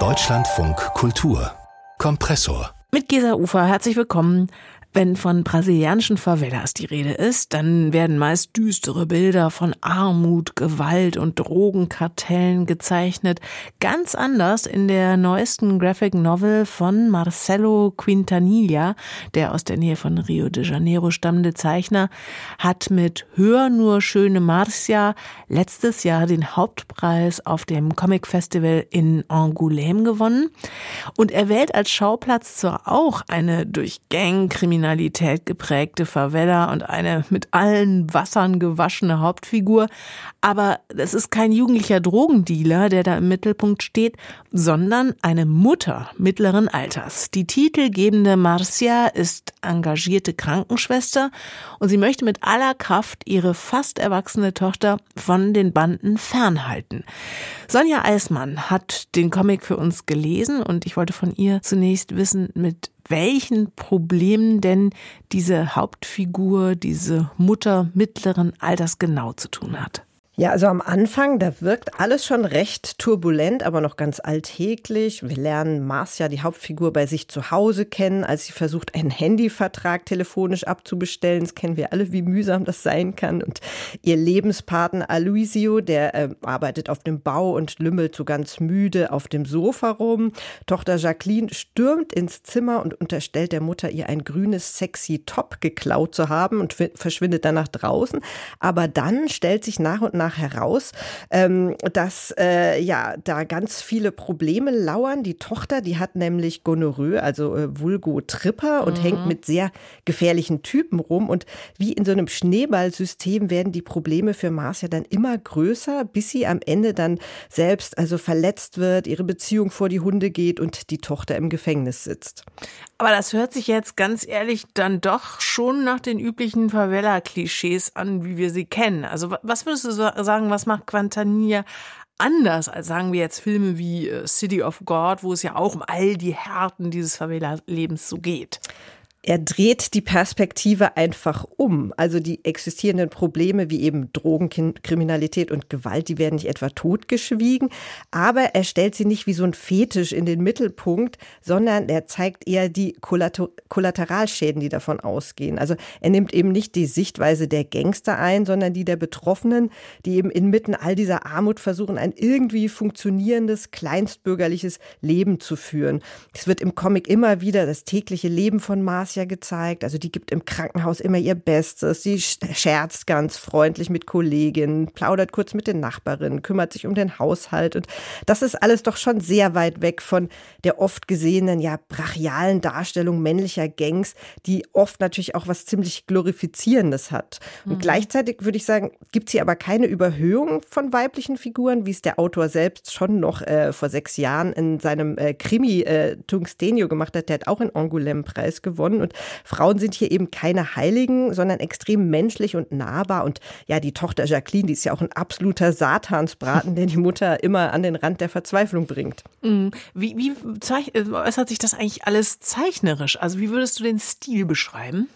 Deutschlandfunk Kultur Kompressor mit Gesa Ufer, herzlich willkommen. Wenn von brasilianischen Favelas die Rede ist, dann werden meist düstere Bilder von Armut, Gewalt und Drogenkartellen gezeichnet. Ganz anders in der neuesten Graphic Novel von Marcelo Quintanilla, der aus der Nähe von Rio de Janeiro stammende Zeichner, hat mit Hör nur schöne Marcia letztes Jahr den Hauptpreis auf dem Comic Festival in Angoulême gewonnen. Und er wählt als Schauplatz zwar auch eine durch Gangkriminalität Kriminalität geprägte Favela und eine mit allen Wassern gewaschene Hauptfigur. Aber es ist kein jugendlicher Drogendealer, der da im Mittelpunkt steht, sondern eine Mutter mittleren Alters. Die titelgebende Marcia ist engagierte Krankenschwester und sie möchte mit aller Kraft ihre fast erwachsene Tochter von den Banden fernhalten. Sonja Eismann hat den Comic für uns gelesen und ich wollte von ihr zunächst wissen, mit welchen Problemen denn diese Hauptfigur, diese Mutter mittleren Alters genau zu tun hat. Ja, also am Anfang, da wirkt alles schon recht turbulent, aber noch ganz alltäglich. Wir lernen Marcia, die Hauptfigur, bei sich zu Hause kennen, als sie versucht, einen Handyvertrag telefonisch abzubestellen. Das kennen wir alle, wie mühsam das sein kann. Und ihr Lebenspartner Aloisio, der äh, arbeitet auf dem Bau und lümmelt so ganz müde auf dem Sofa rum. Tochter Jacqueline stürmt ins Zimmer und unterstellt der Mutter, ihr ein grünes, sexy Top geklaut zu haben und verschwindet dann nach draußen. Aber dann stellt sich nach und nach nach heraus, ähm, dass äh, ja da ganz viele Probleme lauern. Die Tochter, die hat nämlich Gonorrhoe, also äh, Vulgo Tripper und mhm. hängt mit sehr gefährlichen Typen rum. Und wie in so einem Schneeballsystem werden die Probleme für Marcia dann immer größer, bis sie am Ende dann selbst also verletzt wird, ihre Beziehung vor die Hunde geht und die Tochter im Gefängnis sitzt. Aber das hört sich jetzt ganz ehrlich dann doch schon nach den üblichen Favela-Klischees an, wie wir sie kennen. Also was würdest du sagen, was macht Quantanilla anders als sagen wir jetzt Filme wie äh, City of God, wo es ja auch um all die Härten dieses Favela-Lebens so geht? Er dreht die Perspektive einfach um. Also die existierenden Probleme wie eben Drogenkriminalität und Gewalt, die werden nicht etwa totgeschwiegen, aber er stellt sie nicht wie so ein Fetisch in den Mittelpunkt, sondern er zeigt eher die Kollateralschäden, die davon ausgehen. Also er nimmt eben nicht die Sichtweise der Gangster ein, sondern die der Betroffenen, die eben inmitten all dieser Armut versuchen, ein irgendwie funktionierendes, kleinstbürgerliches Leben zu führen. Es wird im Comic immer wieder das tägliche Leben von Mars ja gezeigt. Also die gibt im Krankenhaus immer ihr Bestes. Sie scherzt ganz freundlich mit Kolleginnen, plaudert kurz mit den Nachbarinnen, kümmert sich um den Haushalt. Und das ist alles doch schon sehr weit weg von der oft gesehenen, ja, brachialen Darstellung männlicher Gangs, die oft natürlich auch was ziemlich Glorifizierendes hat. Und mhm. gleichzeitig würde ich sagen, gibt es hier aber keine Überhöhung von weiblichen Figuren, wie es der Autor selbst schon noch äh, vor sechs Jahren in seinem äh, Krimi äh, Tungstenio gemacht hat. Der hat auch einen Angoulême-Preis gewonnen. Und Frauen sind hier eben keine Heiligen, sondern extrem menschlich und nahbar. Und ja, die Tochter Jacqueline, die ist ja auch ein absoluter Satansbraten, der die Mutter immer an den Rand der Verzweiflung bringt. Mhm. Wie, wie äußert sich das eigentlich alles zeichnerisch? Also wie würdest du den Stil beschreiben?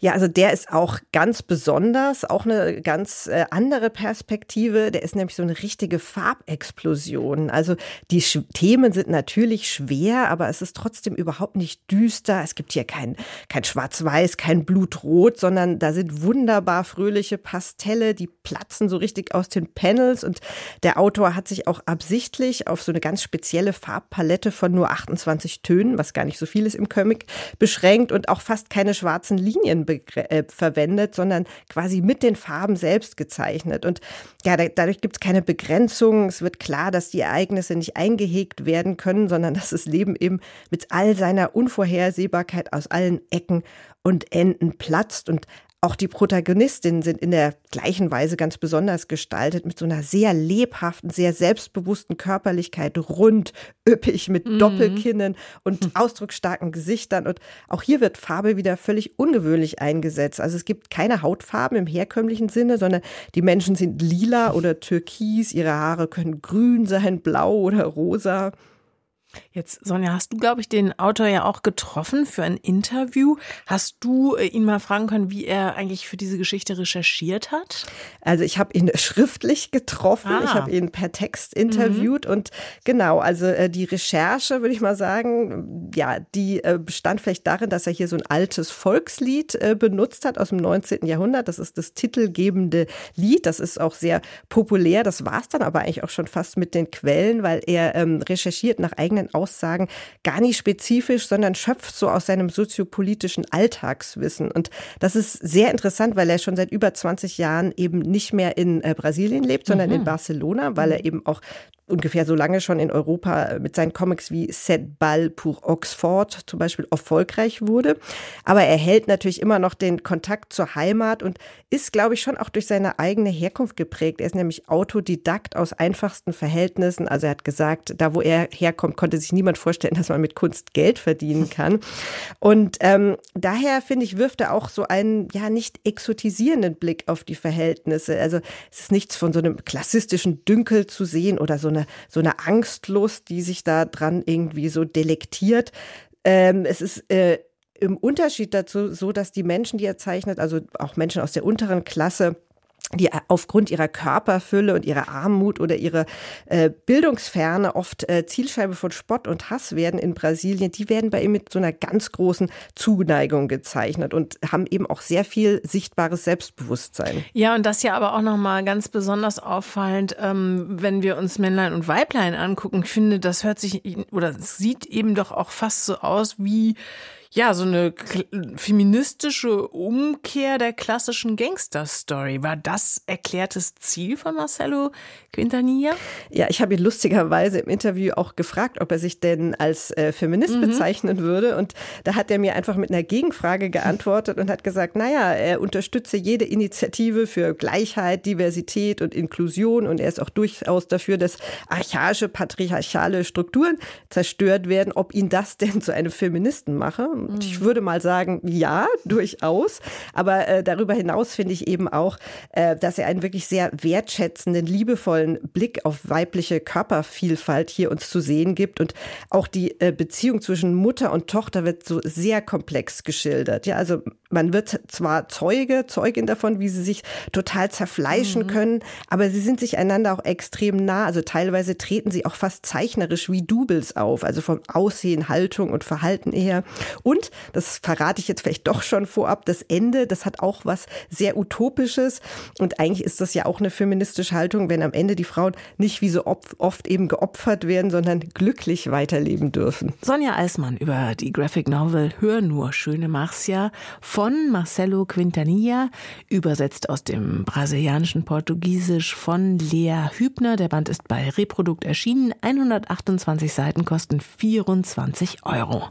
Ja, also der ist auch ganz besonders, auch eine ganz äh, andere Perspektive. Der ist nämlich so eine richtige Farbexplosion. Also die Sch Themen sind natürlich schwer, aber es ist trotzdem überhaupt nicht düster. Es gibt hier kein, kein Schwarz-Weiß, kein Blutrot, sondern da sind wunderbar fröhliche Pastelle, die platzen so richtig aus den Panels. Und der Autor hat sich auch absichtlich auf so eine ganz spezielle Farbpalette von nur 28 Tönen, was gar nicht so viel ist im Comic, beschränkt und auch fast keine schwarzen Linien äh, verwendet, sondern quasi mit den Farben selbst gezeichnet. Und ja, da, dadurch gibt es keine Begrenzung. Es wird klar, dass die Ereignisse nicht eingehegt werden können, sondern dass das Leben eben mit all seiner Unvorhersehbarkeit aus allen Ecken und Enden platzt und auch die Protagonistinnen sind in der gleichen Weise ganz besonders gestaltet, mit so einer sehr lebhaften, sehr selbstbewussten Körperlichkeit, rund, üppig, mit mhm. Doppelkinnen und ausdrucksstarken Gesichtern. Und auch hier wird Farbe wieder völlig ungewöhnlich eingesetzt. Also es gibt keine Hautfarben im herkömmlichen Sinne, sondern die Menschen sind lila oder türkis, ihre Haare können grün sein, blau oder rosa. Jetzt, Sonja, hast du, glaube ich, den Autor ja auch getroffen für ein Interview. Hast du äh, ihn mal fragen können, wie er eigentlich für diese Geschichte recherchiert hat? Also ich habe ihn schriftlich getroffen, ah. ich habe ihn per Text interviewt mhm. und genau, also äh, die Recherche, würde ich mal sagen, ja, die äh, bestand vielleicht darin, dass er hier so ein altes Volkslied benutzt hat aus dem 19. Jahrhundert. Das ist das titelgebende Lied. Das ist auch sehr populär. Das war es dann aber eigentlich auch schon fast mit den Quellen, weil er ähm, recherchiert nach eigenen eigenen Aussagen gar nicht spezifisch, sondern schöpft so aus seinem soziopolitischen Alltagswissen. Und das ist sehr interessant, weil er schon seit über 20 Jahren eben nicht mehr in äh, Brasilien lebt, sondern mhm. in Barcelona, weil er mhm. eben auch ungefähr so lange schon in Europa mit seinen Comics wie Set Ball pour Oxford zum Beispiel erfolgreich wurde. Aber er hält natürlich immer noch den Kontakt zur Heimat und ist, glaube ich, schon auch durch seine eigene Herkunft geprägt. Er ist nämlich Autodidakt aus einfachsten Verhältnissen. Also er hat gesagt, da wo er herkommt, konnte sich niemand vorstellen, dass man mit Kunst Geld verdienen kann. Und ähm, daher, finde ich, wirft er auch so einen ja nicht exotisierenden Blick auf die Verhältnisse. Also es ist nichts von so einem klassistischen Dünkel zu sehen oder so so eine Angstlust, die sich da dran irgendwie so delektiert. Ähm, es ist äh, im Unterschied dazu so, dass die Menschen, die er zeichnet, also auch Menschen aus der unteren Klasse, die aufgrund ihrer Körperfülle und ihrer Armut oder ihrer äh, Bildungsferne oft äh, Zielscheibe von Spott und Hass werden in Brasilien, die werden bei ihm mit so einer ganz großen Zuneigung gezeichnet und haben eben auch sehr viel sichtbares Selbstbewusstsein. Ja, und das ja aber auch nochmal ganz besonders auffallend, ähm, wenn wir uns Männlein und Weiblein angucken. Ich finde, das hört sich oder sieht eben doch auch fast so aus wie ja, so eine feministische Umkehr der klassischen Gangster-Story. War das erklärtes Ziel von Marcelo Quintanilla? Ja, ich habe ihn lustigerweise im Interview auch gefragt, ob er sich denn als äh, Feminist mhm. bezeichnen würde. Und da hat er mir einfach mit einer Gegenfrage geantwortet und hat gesagt, naja, er unterstütze jede Initiative für Gleichheit, Diversität und Inklusion. Und er ist auch durchaus dafür, dass archaische, patriarchale Strukturen zerstört werden. Ob ihn das denn zu einem Feministen mache? Und ich würde mal sagen, ja, durchaus. Aber äh, darüber hinaus finde ich eben auch, äh, dass er einen wirklich sehr wertschätzenden, liebevollen Blick auf weibliche Körpervielfalt hier uns zu sehen gibt. Und auch die äh, Beziehung zwischen Mutter und Tochter wird so sehr komplex geschildert. Ja, also man wird zwar Zeuge, Zeugin davon, wie sie sich total zerfleischen mhm. können, aber sie sind sich einander auch extrem nah. Also teilweise treten sie auch fast zeichnerisch wie Doubles auf, also vom Aussehen, Haltung und Verhalten eher. Und, das verrate ich jetzt vielleicht doch schon vorab, das Ende, das hat auch was sehr Utopisches. Und eigentlich ist das ja auch eine feministische Haltung, wenn am Ende die Frauen nicht wie so oft eben geopfert werden, sondern glücklich weiterleben dürfen. Sonja Eismann über die Graphic Novel Hör nur, schöne Marcia von Marcelo Quintanilla, übersetzt aus dem brasilianischen Portugiesisch von Lea Hübner. Der Band ist bei Reprodukt erschienen. 128 Seiten kosten 24 Euro.